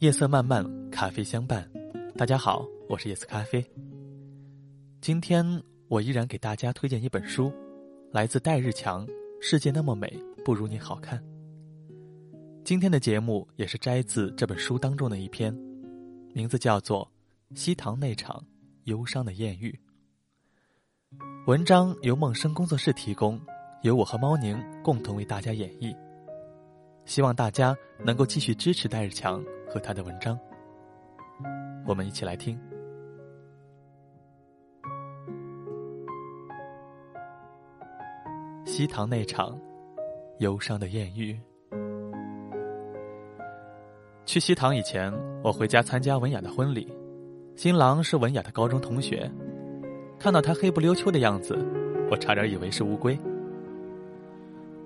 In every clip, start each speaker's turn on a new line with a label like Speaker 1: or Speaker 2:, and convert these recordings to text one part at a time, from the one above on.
Speaker 1: 夜色漫漫，咖啡相伴。大家好，我是夜色咖啡。今天我依然给大家推荐一本书，来自戴日强，《世界那么美，不如你好看》。今天的节目也是摘自这本书当中的一篇，名字叫做《西塘那场忧伤的艳遇》。文章由梦生工作室提供，由我和猫宁共同为大家演绎。希望大家能够继续支持戴日强和他的文章。我们一起来听西塘那场忧伤的艳遇。去西塘以前，我回家参加文雅的婚礼，新郎是文雅的高中同学。看到他黑不溜秋的样子，我差点以为是乌龟。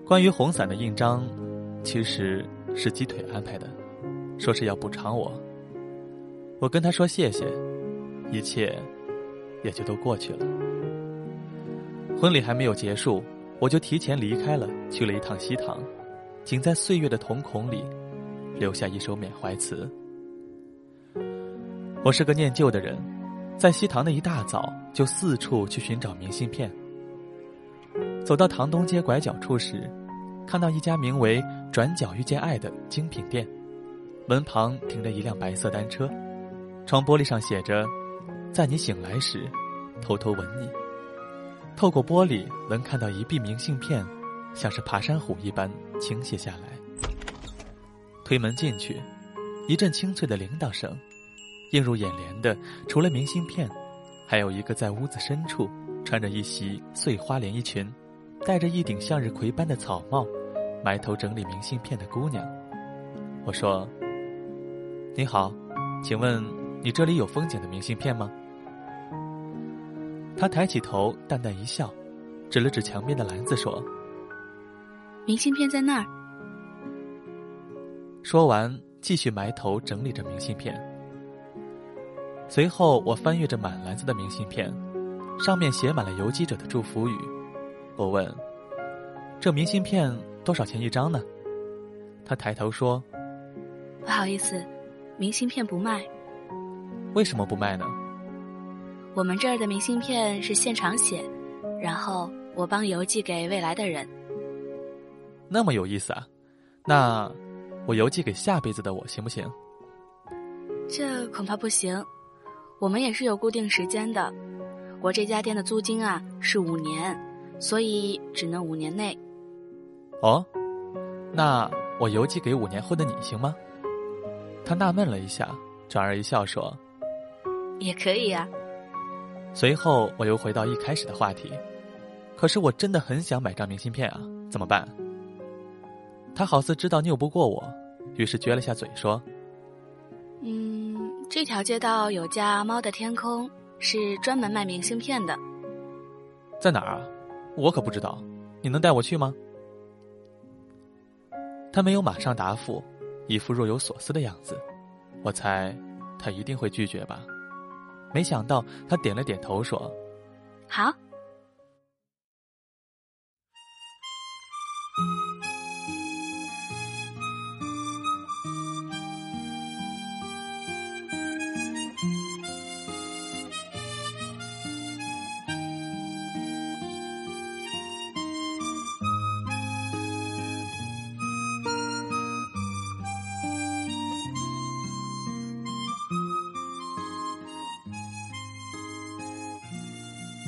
Speaker 1: 关于红伞的印章。其实是鸡腿安排的，说是要补偿我。我跟他说谢谢，一切也就都过去了。婚礼还没有结束，我就提前离开了，去了一趟西塘，仅在岁月的瞳孔里留下一首缅怀词。我是个念旧的人，在西塘的一大早就四处去寻找明信片。走到塘东街拐角处时。看到一家名为“转角遇见爱”的精品店，门旁停着一辆白色单车，窗玻璃上写着：“在你醒来时，偷偷吻你。”透过玻璃能看到一壁明信片，像是爬山虎一般倾泻下来。推门进去，一阵清脆的铃铛声，映入眼帘的除了明信片，还有一个在屋子深处穿着一袭碎花连衣裙，戴着一顶向日葵般的草帽。埋头整理明信片的姑娘，我说：“你好，请问你这里有风景的明信片吗？”她抬起头，淡淡一笑，指了指墙边的篮子说：“
Speaker 2: 明信片在那儿。”
Speaker 1: 说完，继续埋头整理着明信片。随后，我翻阅着满篮子的明信片，上面写满了游击者的祝福语。我问：“这明信片？”多少钱一张呢？他抬头说：“
Speaker 2: 不好意思，明信片不卖。
Speaker 1: 为什么不卖呢？
Speaker 2: 我们这儿的明信片是现场写，然后我帮邮寄给未来的人。
Speaker 1: 那么有意思啊！那我邮寄给下辈子的我行不行？
Speaker 2: 这恐怕不行。我们也是有固定时间的。我这家店的租金啊是五年，所以只能五年内。”
Speaker 1: 哦，那我邮寄给五年后的你行吗？他纳闷了一下，转而一笑说：“
Speaker 2: 也可以啊。”
Speaker 1: 随后我又回到一开始的话题，可是我真的很想买张明信片啊，怎么办？他好似知道拗不过我，于是撅了下嘴说：“
Speaker 2: 嗯，这条街道有家猫的天空，是专门卖明信片的。
Speaker 1: 在哪儿啊？我可不知道，你能带我去吗？”他没有马上答复，一副若有所思的样子。我猜，他一定会拒绝吧。没想到，他点了点头，说：“
Speaker 2: 好。”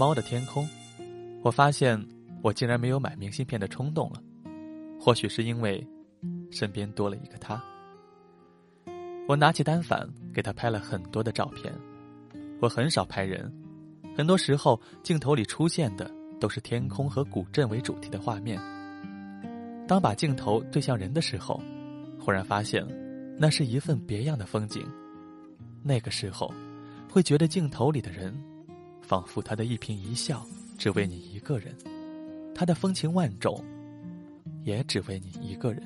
Speaker 1: 猫的天空，我发现我竟然没有买明信片的冲动了。或许是因为身边多了一个他。我拿起单反给他拍了很多的照片。我很少拍人，很多时候镜头里出现的都是天空和古镇为主题的画面。当把镜头对向人的时候，忽然发现那是一份别样的风景。那个时候，会觉得镜头里的人。仿佛他的一颦一笑，只为你一个人；他的风情万种，也只为你一个人。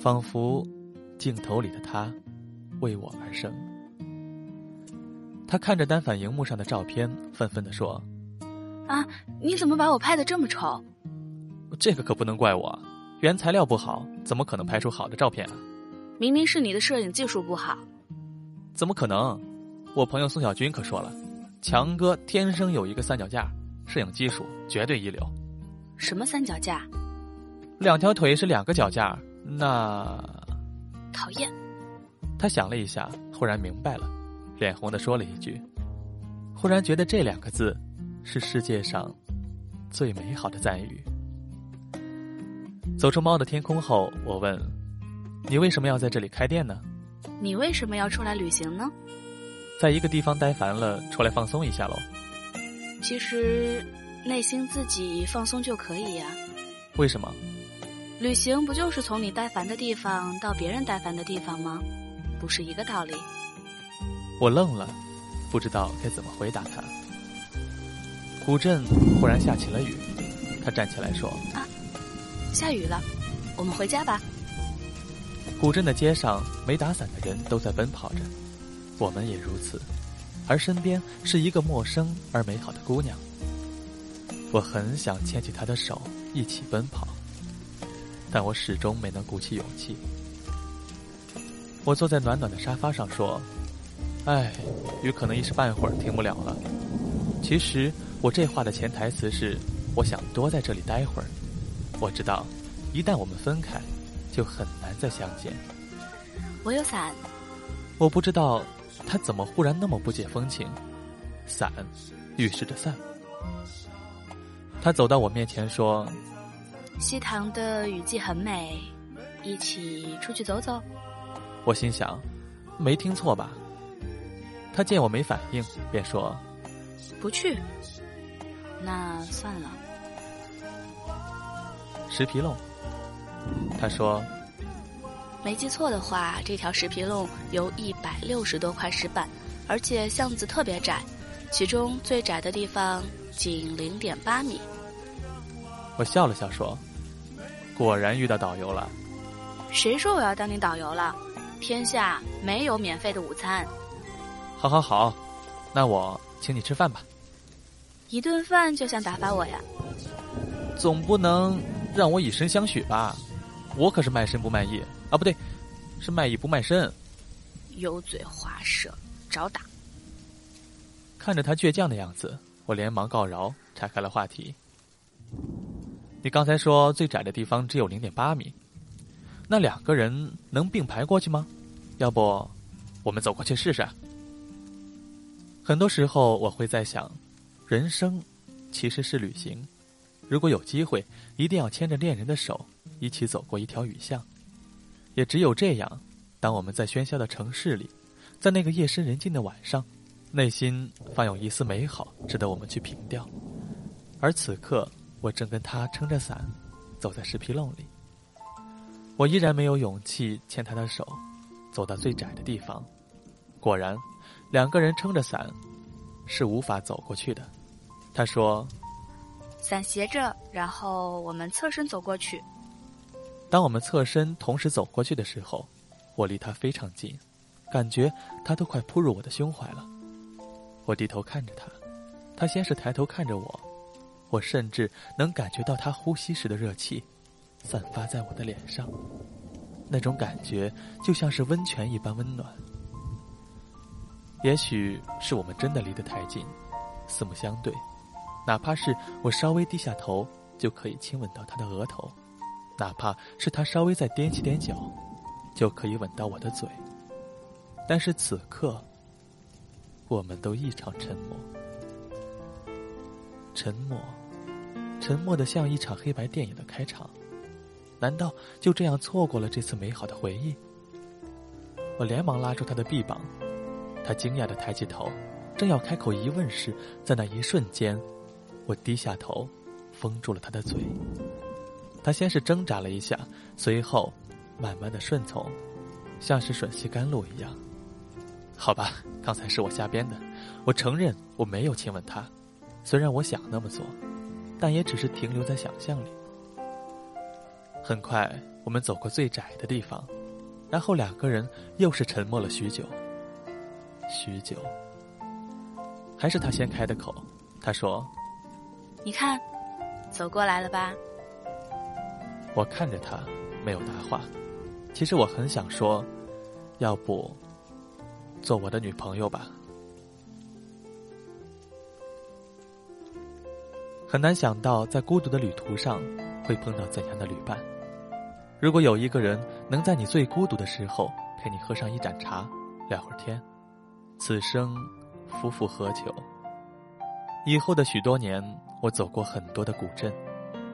Speaker 1: 仿佛镜头里的他，为我而生。他看着单反荧幕上的照片，愤愤地说：“
Speaker 2: 啊，你怎么把我拍的这么丑？”
Speaker 1: 这个可不能怪我，原材料不好，怎么可能拍出好的照片啊？
Speaker 2: 明明是你的摄影技术不好。
Speaker 1: 怎么可能？我朋友宋小军可说了，强哥天生有一个三脚架，摄影技术绝对一流。
Speaker 2: 什么三脚架？
Speaker 1: 两条腿是两个脚架。那
Speaker 2: 讨厌。
Speaker 1: 他想了一下，忽然明白了，脸红的说了一句：“忽然觉得这两个字，是世界上最美好的赞誉。”走出猫的天空后，我问：“你为什么要在这里开店呢？”
Speaker 2: 你为什么要出来旅行呢？
Speaker 1: 在一个地方待烦了，出来放松一下喽。
Speaker 2: 其实，内心自己放松就可以呀。
Speaker 1: 为什么？
Speaker 2: 旅行不就是从你待烦的地方到别人待烦的地方吗？不是一个道理。
Speaker 1: 我愣了，不知道该怎么回答他。古镇忽然下起了雨，他站起来说：“
Speaker 2: 啊，下雨了，我们回家吧。”
Speaker 1: 古镇的街上，没打伞的人都在奔跑着，我们也如此，而身边是一个陌生而美好的姑娘。我很想牵起她的手，一起奔跑。但我始终没能鼓起勇气。我坐在暖暖的沙发上说：“哎，雨可能一时半会儿停不了了。”其实我这话的潜台词是，我想多在这里待会儿。我知道，一旦我们分开，就很难再相见。
Speaker 2: 我有伞。
Speaker 1: 我不知道他怎么忽然那么不解风情。伞，预示着散。他走到我面前说。
Speaker 2: 西塘的雨季很美，一起出去走走。
Speaker 1: 我心想，没听错吧？他见我没反应，便说：“
Speaker 2: 不去。”那算了。
Speaker 1: 石皮弄。他说：“
Speaker 2: 没记错的话，这条石皮弄有一百六十多块石板，而且巷子特别窄，其中最窄的地方仅零点八米。”
Speaker 1: 我笑了笑说。果然遇到导游了。
Speaker 2: 谁说我要当你导游了？天下没有免费的午餐。
Speaker 1: 好好好，那我请你吃饭吧。
Speaker 2: 一顿饭就想打发我呀？
Speaker 1: 总不能让我以身相许吧？我可是卖身不卖艺啊，不对，是卖艺不卖身。
Speaker 2: 油嘴滑舌，找打！
Speaker 1: 看着他倔强的样子，我连忙告饶，岔开了话题。你刚才说最窄的地方只有零点八米，那两个人能并排过去吗？要不，我们走过去试试。很多时候我会在想，人生其实是旅行，如果有机会，一定要牵着恋人的手，一起走过一条雨巷。也只有这样，当我们在喧嚣的城市里，在那个夜深人静的晚上，内心方有一丝美好，值得我们去凭吊。而此刻。我正跟他撑着伞，走在石皮弄里。我依然没有勇气牵他的手，走到最窄的地方。果然，两个人撑着伞，是无法走过去的。他说：“
Speaker 2: 伞斜着，然后我们侧身走过去。”
Speaker 1: 当我们侧身同时走过去的时候，我离他非常近，感觉他都快扑入我的胸怀了。我低头看着他，他先是抬头看着我。我甚至能感觉到他呼吸时的热气，散发在我的脸上，那种感觉就像是温泉一般温暖。也许是我们真的离得太近，四目相对，哪怕是我稍微低下头，就可以亲吻到他的额头；哪怕是他稍微再踮起点脚，就可以吻到我的嘴。但是此刻，我们都异常沉默，沉默。沉默的像一场黑白电影的开场，难道就这样错过了这次美好的回忆？我连忙拉住他的臂膀，他惊讶的抬起头，正要开口疑问时，在那一瞬间，我低下头，封住了他的嘴。他先是挣扎了一下，随后慢慢的顺从，像是吮吸甘露一样。好吧，刚才是我瞎编的，我承认我没有亲吻他，虽然我想那么做。但也只是停留在想象里。很快，我们走过最窄的地方，然后两个人又是沉默了许久。许久，还是他先开的口。他说：“
Speaker 2: 你看，走过来了吧？”
Speaker 1: 我看着他，没有答话。其实我很想说，要不做我的女朋友吧。很难想到，在孤独的旅途上会碰到怎样的旅伴。如果有一个人能在你最孤独的时候陪你喝上一盏茶，聊会儿天，此生夫复何求？以后的许多年，我走过很多的古镇，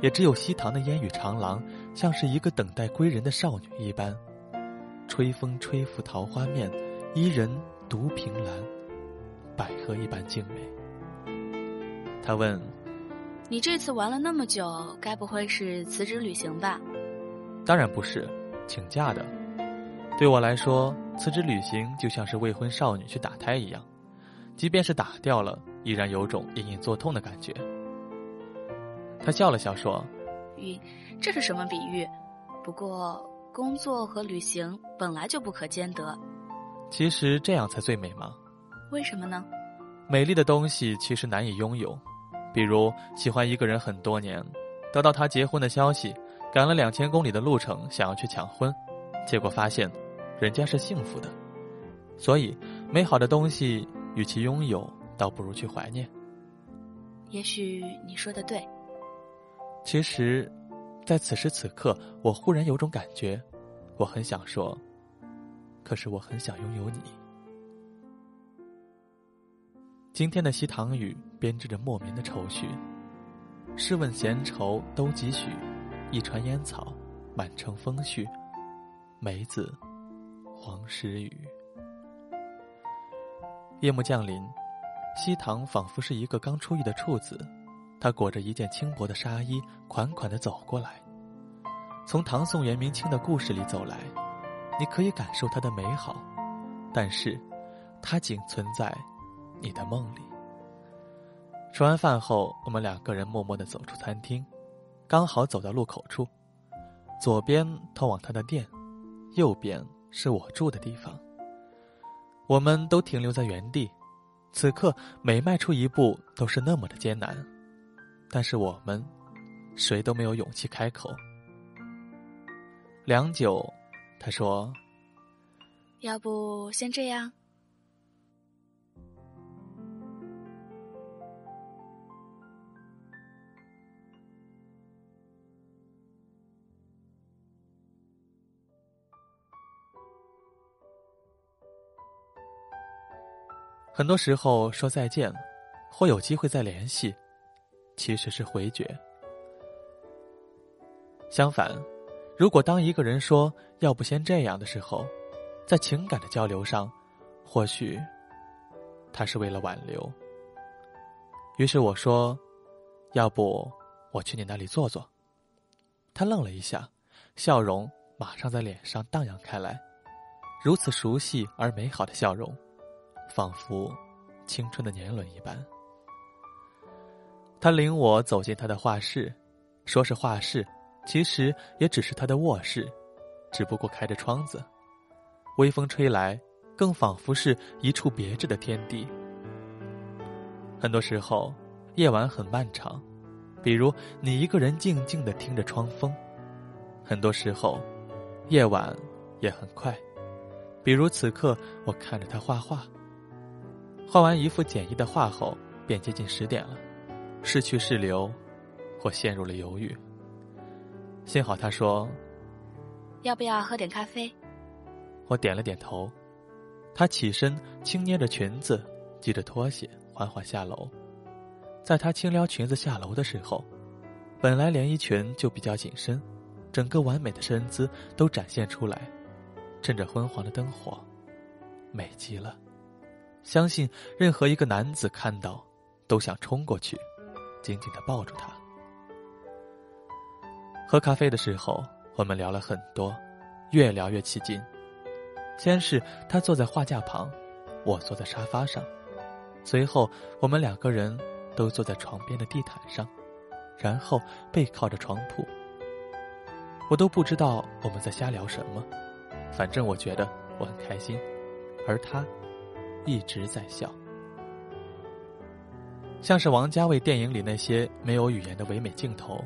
Speaker 1: 也只有西塘的烟雨长廊，像是一个等待归人的少女一般。吹风吹拂桃花面，伊人独凭栏，百合一般静美。他问。
Speaker 2: 你这次玩了那么久，该不会是辞职旅行吧？
Speaker 1: 当然不是，请假的。对我来说，辞职旅行就像是未婚少女去打胎一样，即便是打掉了，依然有种隐隐作痛的感觉。他笑了笑说：“
Speaker 2: 雨，这是什么比喻？不过工作和旅行本来就不可兼得。
Speaker 1: 其实这样才最美嘛？
Speaker 2: 为什么呢？
Speaker 1: 美丽的东西其实难以拥有。”比如喜欢一个人很多年，得到他结婚的消息，赶了两千公里的路程想要去抢婚，结果发现，人家是幸福的。所以，美好的东西与其拥有，倒不如去怀念。
Speaker 2: 也许你说的对。
Speaker 1: 其实，在此时此刻，我忽然有种感觉，我很想说，可是我很想拥有你。今天的西塘雨编织着莫名的愁绪。试问闲愁都几许？一船烟草，满城风絮。梅子，黄时雨。夜幕降临，西塘仿佛是一个刚出狱的处子，他裹着一件轻薄的纱衣，款款的走过来。从唐宋元明清的故事里走来，你可以感受它的美好，但是，它仅存在。你的梦里。吃完饭后，我们两个人默默的走出餐厅，刚好走到路口处，左边通往他的店，右边是我住的地方。我们都停留在原地，此刻每迈出一步都是那么的艰难，但是我们谁都没有勇气开口。良久，他说：“
Speaker 2: 要不先这样。”
Speaker 1: 很多时候说再见，或有机会再联系，其实是回绝。相反，如果当一个人说“要不先这样的时候”，在情感的交流上，或许他是为了挽留。于是我说：“要不我去你那里坐坐。”他愣了一下，笑容马上在脸上荡漾开来，如此熟悉而美好的笑容。仿佛青春的年轮一般。他领我走进他的画室，说是画室，其实也只是他的卧室，只不过开着窗子，微风吹来，更仿佛是一处别致的天地。很多时候，夜晚很漫长，比如你一个人静静的听着窗风；很多时候，夜晚也很快，比如此刻我看着他画画。画完一幅简易的画后，便接近十点了，是去是留，我陷入了犹豫。幸好他说：“
Speaker 2: 要不要喝点咖啡？”
Speaker 1: 我点了点头。他起身，轻捏着裙子，系着拖鞋，缓缓下楼。在他轻撩裙子下楼的时候，本来连衣裙就比较紧身，整个完美的身姿都展现出来，趁着昏黄的灯火，美极了。相信任何一个男子看到，都想冲过去，紧紧的抱住她。喝咖啡的时候，我们聊了很多，越聊越起劲。先是他坐在画架旁，我坐在沙发上，随后我们两个人都坐在床边的地毯上，然后背靠着床铺。我都不知道我们在瞎聊什么，反正我觉得我很开心，而他。一直在笑，像是王家卫电影里那些没有语言的唯美镜头。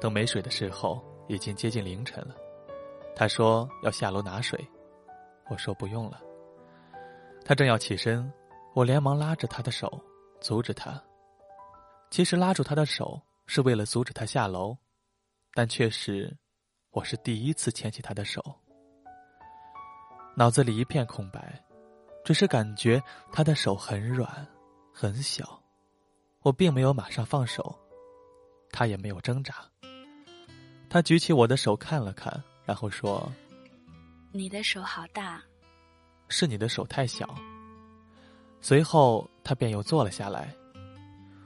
Speaker 1: 等没水的时候，已经接近凌晨了。他说要下楼拿水，我说不用了。他正要起身，我连忙拉着他的手，阻止他。其实拉住他的手是为了阻止他下楼，但却是我是第一次牵起他的手。脑子里一片空白，只是感觉他的手很软，很小。我并没有马上放手，他也没有挣扎。他举起我的手看了看，然后说：“
Speaker 2: 你的手好大。”
Speaker 1: 是你的手太小。随后他便又坐了下来。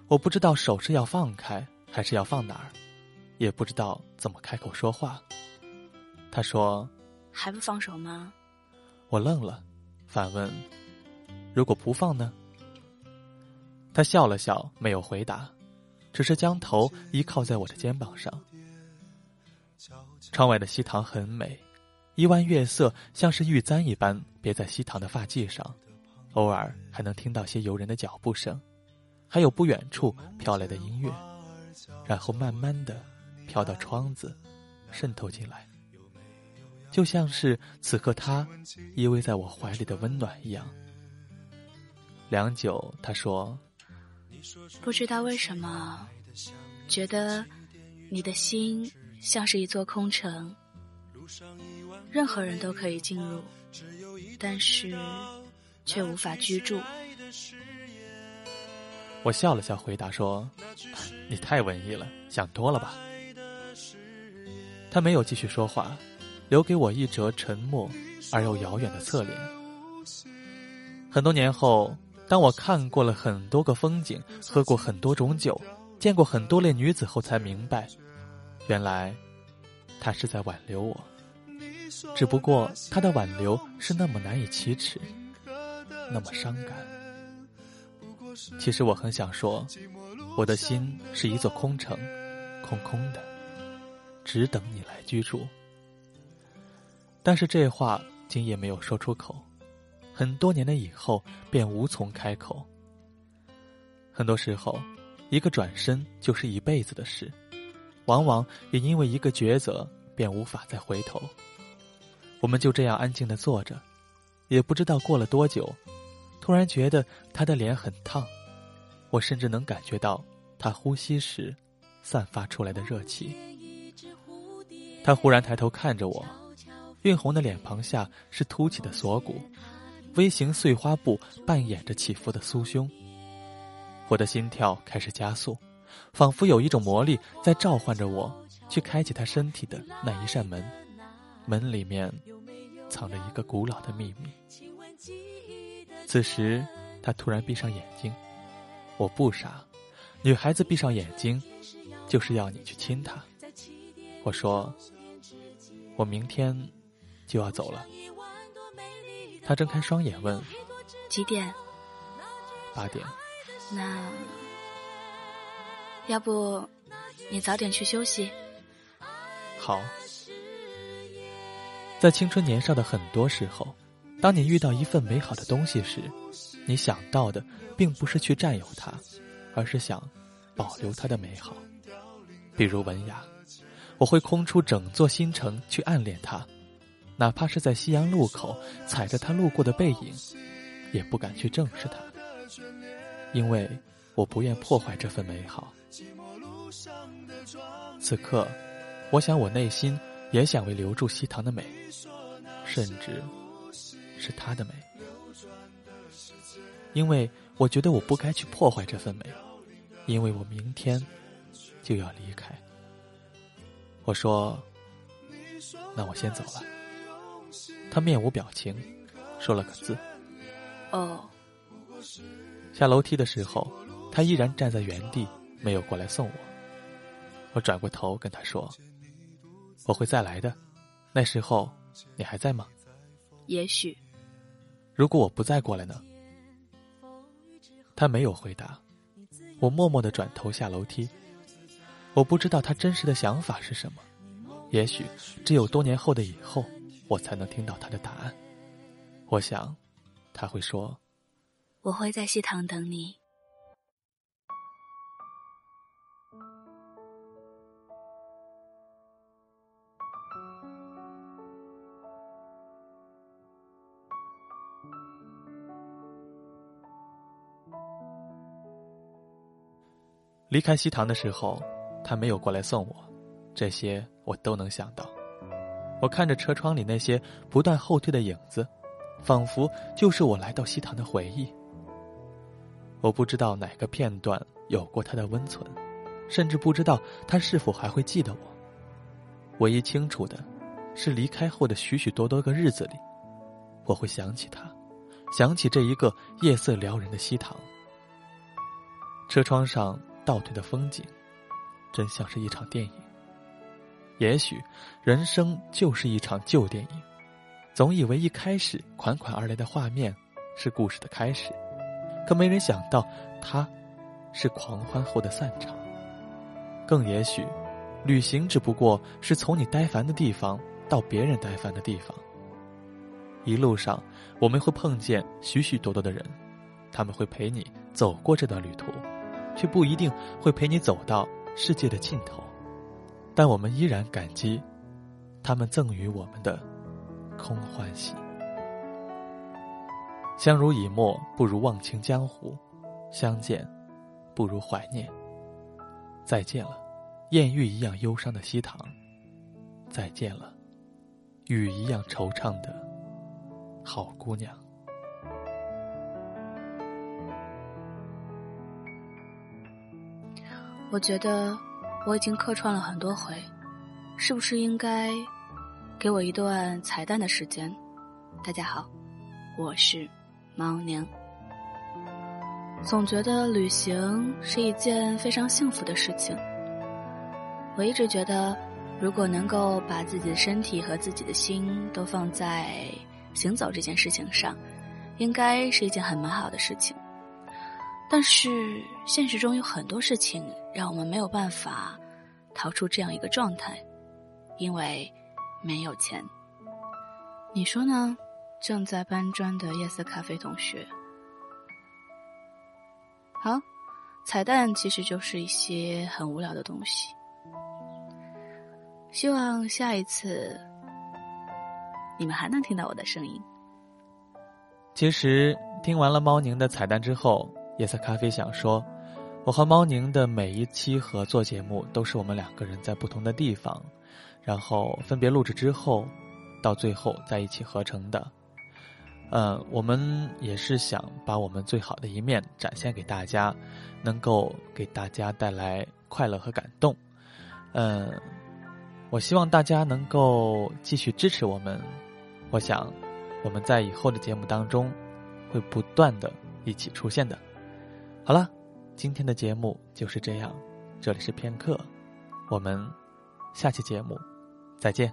Speaker 1: 我不知道手是要放开还是要放哪儿，也不知道怎么开口说话。他说：“
Speaker 2: 还不放手吗？”
Speaker 1: 我愣了，反问：“如果不放呢？”他笑了笑，没有回答，只是将头依靠在我的肩膀上。窗外的西塘很美，一弯月色像是玉簪一般别在西塘的发髻上，偶尔还能听到些游人的脚步声，还有不远处飘来的音乐，然后慢慢的飘到窗子，渗透进来。就像是此刻他依偎在我怀里的温暖一样。良久，他说：“
Speaker 2: 不知道为什么，觉得你的心像是一座空城，任何人都可以进入，但是却无法居住。”
Speaker 1: 我笑了笑，回答说：“你太文艺了，想多了吧。”他没有继续说话。留给我一折沉默而又遥远的侧脸。很多年后，当我看过了很多个风景，喝过很多种酒，见过很多类女子后，才明白，原来，他是在挽留我。只不过他的挽留是那么难以启齿，那么伤感。其实我很想说，我的心是一座空城，空空的，只等你来居住。但是这话竟也没有说出口，很多年的以后便无从开口。很多时候，一个转身就是一辈子的事，往往也因为一个抉择便无法再回头。我们就这样安静的坐着，也不知道过了多久，突然觉得他的脸很烫，我甚至能感觉到他呼吸时散发出来的热气。他忽然抬头看着我。晕红的脸庞下是凸起的锁骨，微型碎花布扮演着起伏的酥胸。我的心跳开始加速，仿佛有一种魔力在召唤着我去开启他身体的那一扇门，门里面藏着一个古老的秘密。此时，他突然闭上眼睛。我不傻，女孩子闭上眼睛，就是要你去亲她。我说，我明天。就要走了，他睁开双眼问：“
Speaker 2: 几点？”
Speaker 1: 八点。
Speaker 2: 那要不你早点去休息？
Speaker 1: 好。在青春年少的很多时候，当你遇到一份美好的东西时，你想到的并不是去占有它，而是想保留它的美好。比如文雅，我会空出整座新城去暗恋他。哪怕是在夕阳路口踩着他路过的背影，也不敢去正视他，因为我不愿破坏这份美好。此刻，我想我内心也想为留住西塘的美，甚至是他的美，因为我觉得我不该去破坏这份美，因为我明天就要离开。我说：“那我先走了。”他面无表情，说了个字：“
Speaker 2: 哦。”
Speaker 1: 下楼梯的时候，他依然站在原地，没有过来送我。我转过头跟他说：“我会再来的，那时候你还在吗？”“
Speaker 2: 也许。”“
Speaker 1: 如果我不再过来呢？”他没有回答。我默默的转头下楼梯。我不知道他真实的想法是什么，也许只有多年后的以后。我才能听到他的答案。我想他会说
Speaker 2: 我会在西塘等你。
Speaker 1: 离开西塘的时候他没有过来送我这些我都能想到我看着车窗里那些不断后退的影子，仿佛就是我来到西塘的回忆。我不知道哪个片段有过他的温存，甚至不知道他是否还会记得我。唯一清楚的，是离开后的许许多多个日子里，我会想起他，想起这一个夜色撩人的西塘。车窗上倒退的风景，真像是一场电影。也许，人生就是一场旧电影。总以为一开始款款而来的画面是故事的开始，可没人想到，它是狂欢后的散场。更也许，旅行只不过是从你呆烦的地方到别人呆烦的地方。一路上，我们会碰见许许多多的人，他们会陪你走过这段旅途，却不一定会陪你走到世界的尽头。但我们依然感激，他们赠予我们的空欢喜。相濡以沫不如忘情江湖，相见不如怀念。再见了，艳遇一样忧伤的西塘。再见了，雨一样惆怅的好姑娘。
Speaker 2: 我觉得。我已经客串了很多回，是不是应该给我一段彩蛋的时间？大家好，我是猫宁。总觉得旅行是一件非常幸福的事情。我一直觉得，如果能够把自己的身体和自己的心都放在行走这件事情上，应该是一件很美好的事情。但是现实中有很多事情让我们没有办法逃出这样一个状态，因为没有钱。你说呢？正在搬砖的夜色咖啡同学。好，彩蛋其实就是一些很无聊的东西。希望下一次你们还能听到我的声音。
Speaker 1: 其实听完了猫宁的彩蛋之后。夜色咖啡想说，我和猫宁的每一期合作节目都是我们两个人在不同的地方，然后分别录制之后，到最后在一起合成的。嗯，我们也是想把我们最好的一面展现给大家，能够给大家带来快乐和感动。嗯，我希望大家能够继续支持我们。我想，我们在以后的节目当中会不断的一起出现的。好了，今天的节目就是这样。这里是片刻，我们下期节目再见。